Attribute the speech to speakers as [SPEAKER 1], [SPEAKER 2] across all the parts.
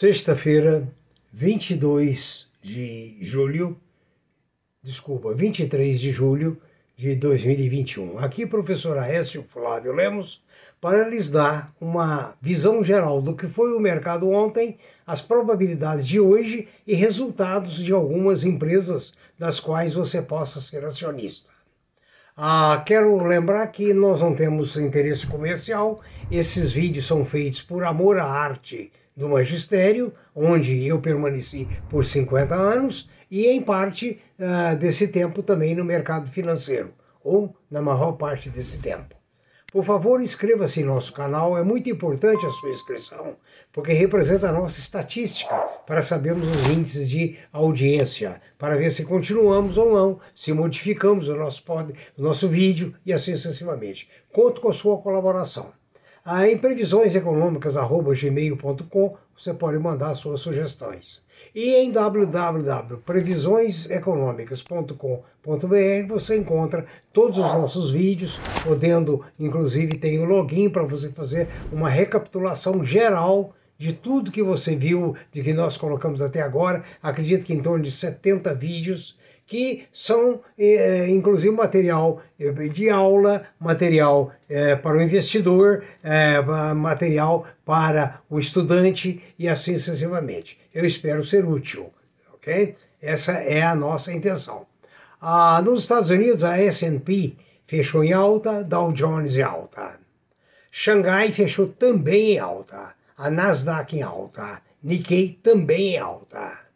[SPEAKER 1] Sexta-feira, 22 de julho, desculpa, 23 de julho de 2021. Aqui, professor Aécio Flávio Lemos, para lhes dar uma visão geral do que foi o mercado ontem, as probabilidades de hoje e resultados de algumas empresas das quais você possa ser acionista. Ah, quero lembrar que nós não temos interesse comercial, esses vídeos são feitos por amor à arte do magistério, onde eu permaneci por 50 anos, e em parte uh, desse tempo também no mercado financeiro, ou na maior parte desse tempo. Por favor, inscreva-se em nosso canal, é muito importante a sua inscrição, porque representa a nossa estatística para sabermos os índices de audiência, para ver se continuamos ou não, se modificamos o nosso, pod, o nosso vídeo e assim sucessivamente. Conto com a sua colaboração. Ah, em previsõeseconômicas.gmail.com você pode mandar suas sugestões. E em www.previsioneseconômicas.com.br você encontra todos os nossos vídeos, podendo, inclusive, tem o um login para você fazer uma recapitulação geral de tudo que você viu, de que nós colocamos até agora. Acredito que em torno de 70 vídeos que são, é, inclusive, material de aula, material é, para o investidor, é, material para o estudante e assim sucessivamente. Eu espero ser útil, ok? Essa é a nossa intenção. Ah, nos Estados Unidos, a S&P fechou em alta, Dow Jones em alta. Xangai fechou também em alta. A Nasdaq em alta. Nikkei também em alta.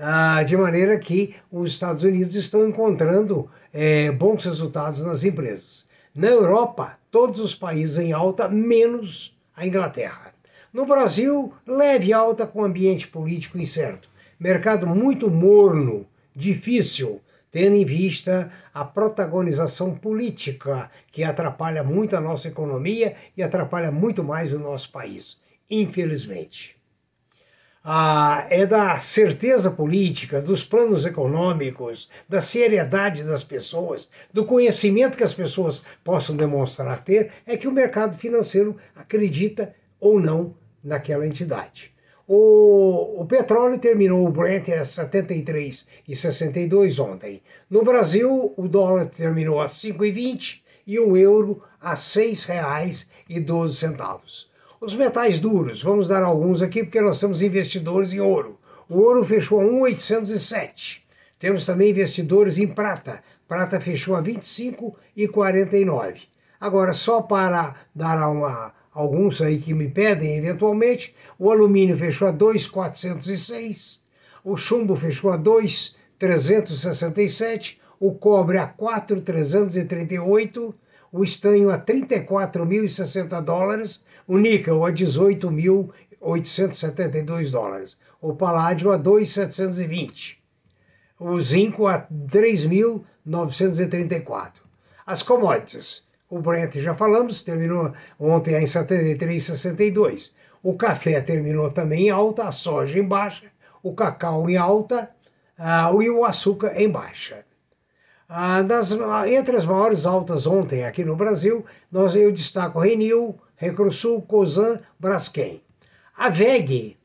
[SPEAKER 1] Ah, de maneira que os Estados Unidos estão encontrando é, bons resultados nas empresas. Na Europa, todos os países em alta, menos a Inglaterra. No Brasil, leve alta com ambiente político incerto. Mercado muito morno, difícil, tendo em vista a protagonização política que atrapalha muito a nossa economia e atrapalha muito mais o nosso país, infelizmente ah, é da certeza política, dos planos econômicos, da seriedade das pessoas, do conhecimento que as pessoas possam demonstrar ter, é que o mercado financeiro acredita ou não naquela entidade. O, o petróleo terminou o Brent a 73,62 ontem. No Brasil, o dólar terminou a 5,20 e o euro a R$ 6,12. Os metais duros, vamos dar alguns aqui porque nós somos investidores em ouro. O ouro fechou a 1,807. Temos também investidores em prata. Prata fechou a 25,49. Agora, só para dar uma, alguns aí que me pedem eventualmente, o alumínio fechou a 2,406, o chumbo fechou a 2,367, o cobre a 4,338, o estanho a 34.060 dólares, o níquel a 18.872 dólares, o paládio a 2.720, o zinco a 3.934. As commodities, o Brent já falamos, terminou ontem em 73,62. O café terminou também em alta, a soja em baixa, o cacau em alta uh, e o açúcar em baixa. Ah, das, entre as maiores altas ontem aqui no Brasil, nós, eu destaco Renil, Recrusul, Cosan, Braskem. A VEG,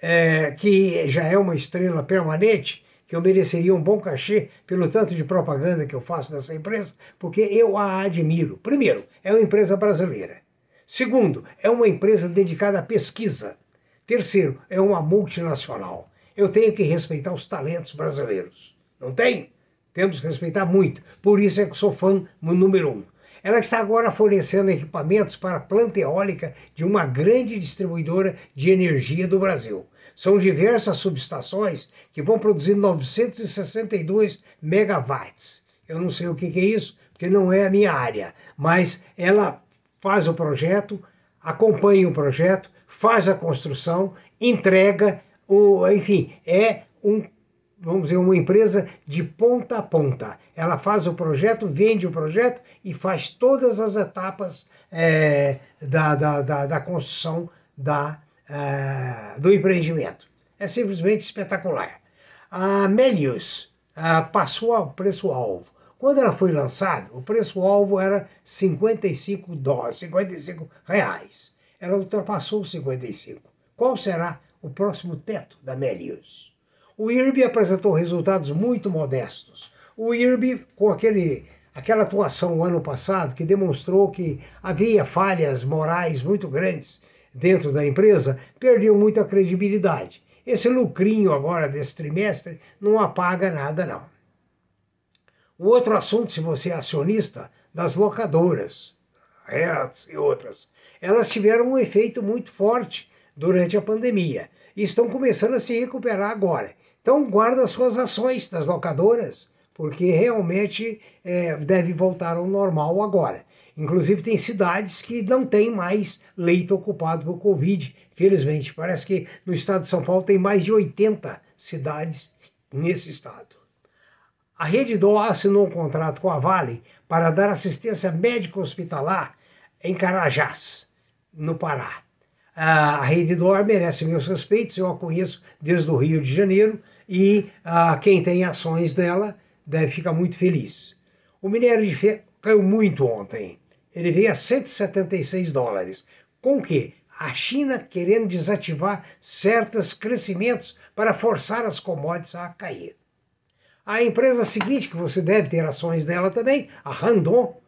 [SPEAKER 1] é, que já é uma estrela permanente, que eu mereceria um bom cachê pelo tanto de propaganda que eu faço dessa empresa, porque eu a admiro. Primeiro, é uma empresa brasileira. Segundo, é uma empresa dedicada à pesquisa. Terceiro, é uma multinacional. Eu tenho que respeitar os talentos brasileiros. Não tem? Temos que respeitar muito. Por isso é que sou fã número um. Ela está agora fornecendo equipamentos para a planta eólica de uma grande distribuidora de energia do Brasil. São diversas subestações que vão produzir 962 megawatts. Eu não sei o que é isso, porque não é a minha área, mas ela faz o projeto, acompanha o projeto, faz a construção, entrega, o, enfim, é um vamos dizer, uma empresa de ponta a ponta. Ela faz o projeto, vende o projeto e faz todas as etapas é, da, da, da, da, construção da, é, do empreendimento. É simplesmente espetacular. A Melius passou ao preço-alvo. Quando ela foi lançada, o preço-alvo era 55 dólares, 55 reais. Ela ultrapassou os 55. Qual será o próximo teto da Melius. O IRB apresentou resultados muito modestos. O IRB, com aquele, aquela atuação ano passado, que demonstrou que havia falhas morais muito grandes dentro da empresa, perdeu muita credibilidade. Esse lucrinho agora desse trimestre não apaga nada, não. O outro assunto, se você é acionista, das locadoras, e outras, elas tiveram um efeito muito forte durante a pandemia e estão começando a se recuperar agora. Então guarda suas ações das locadoras, porque realmente é, deve voltar ao normal agora. Inclusive tem cidades que não tem mais leito ocupado por Covid, felizmente. Parece que no estado de São Paulo tem mais de 80 cidades nesse estado. A Rede Dó assinou um contrato com a Vale para dar assistência médico-hospitalar em Carajás, no Pará. A Rede Dó merece meus respeitos, eu a conheço desde o Rio de Janeiro e quem tem ações dela deve ficar muito feliz. O minério de ferro caiu muito ontem. Ele veio a 176 dólares. Com o quê? A China querendo desativar certos crescimentos para forçar as commodities a cair. A empresa seguinte, que você deve ter ações dela também, a Randon,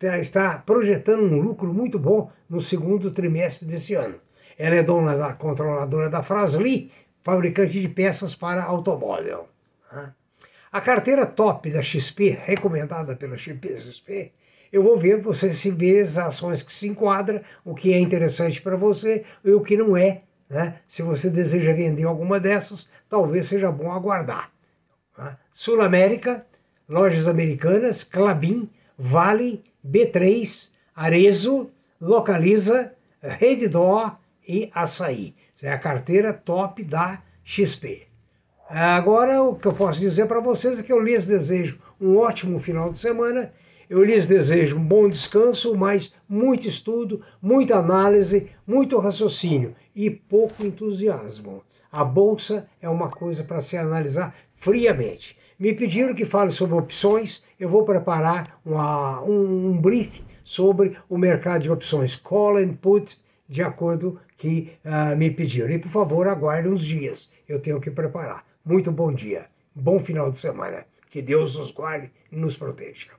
[SPEAKER 1] está projetando um lucro muito bom no segundo trimestre desse ano. Ela é dona da controladora da Frasli, fabricante de peças para automóvel. A carteira top da XP, recomendada pela XP, eu vou ver você se vê as ações que se enquadram, o que é interessante para você e o que não é. Né? Se você deseja vender alguma dessas, talvez seja bom aguardar. Sul América, lojas americanas, Clabin, Vale, B3, Arezo, Localiza, Redditor e Açaí. É a carteira top da XP. Agora, o que eu posso dizer para vocês é que eu lhes desejo um ótimo final de semana. Eu lhes desejo um bom descanso, mas muito estudo, muita análise, muito raciocínio e pouco entusiasmo. A bolsa é uma coisa para se analisar friamente. Me pediram que fale sobre opções, eu vou preparar uma, um, um brief sobre o mercado de opções, call and put, de acordo que uh, me pediram. E por favor, aguarde uns dias, eu tenho que preparar. Muito bom dia, bom final de semana. Que Deus nos guarde e nos proteja.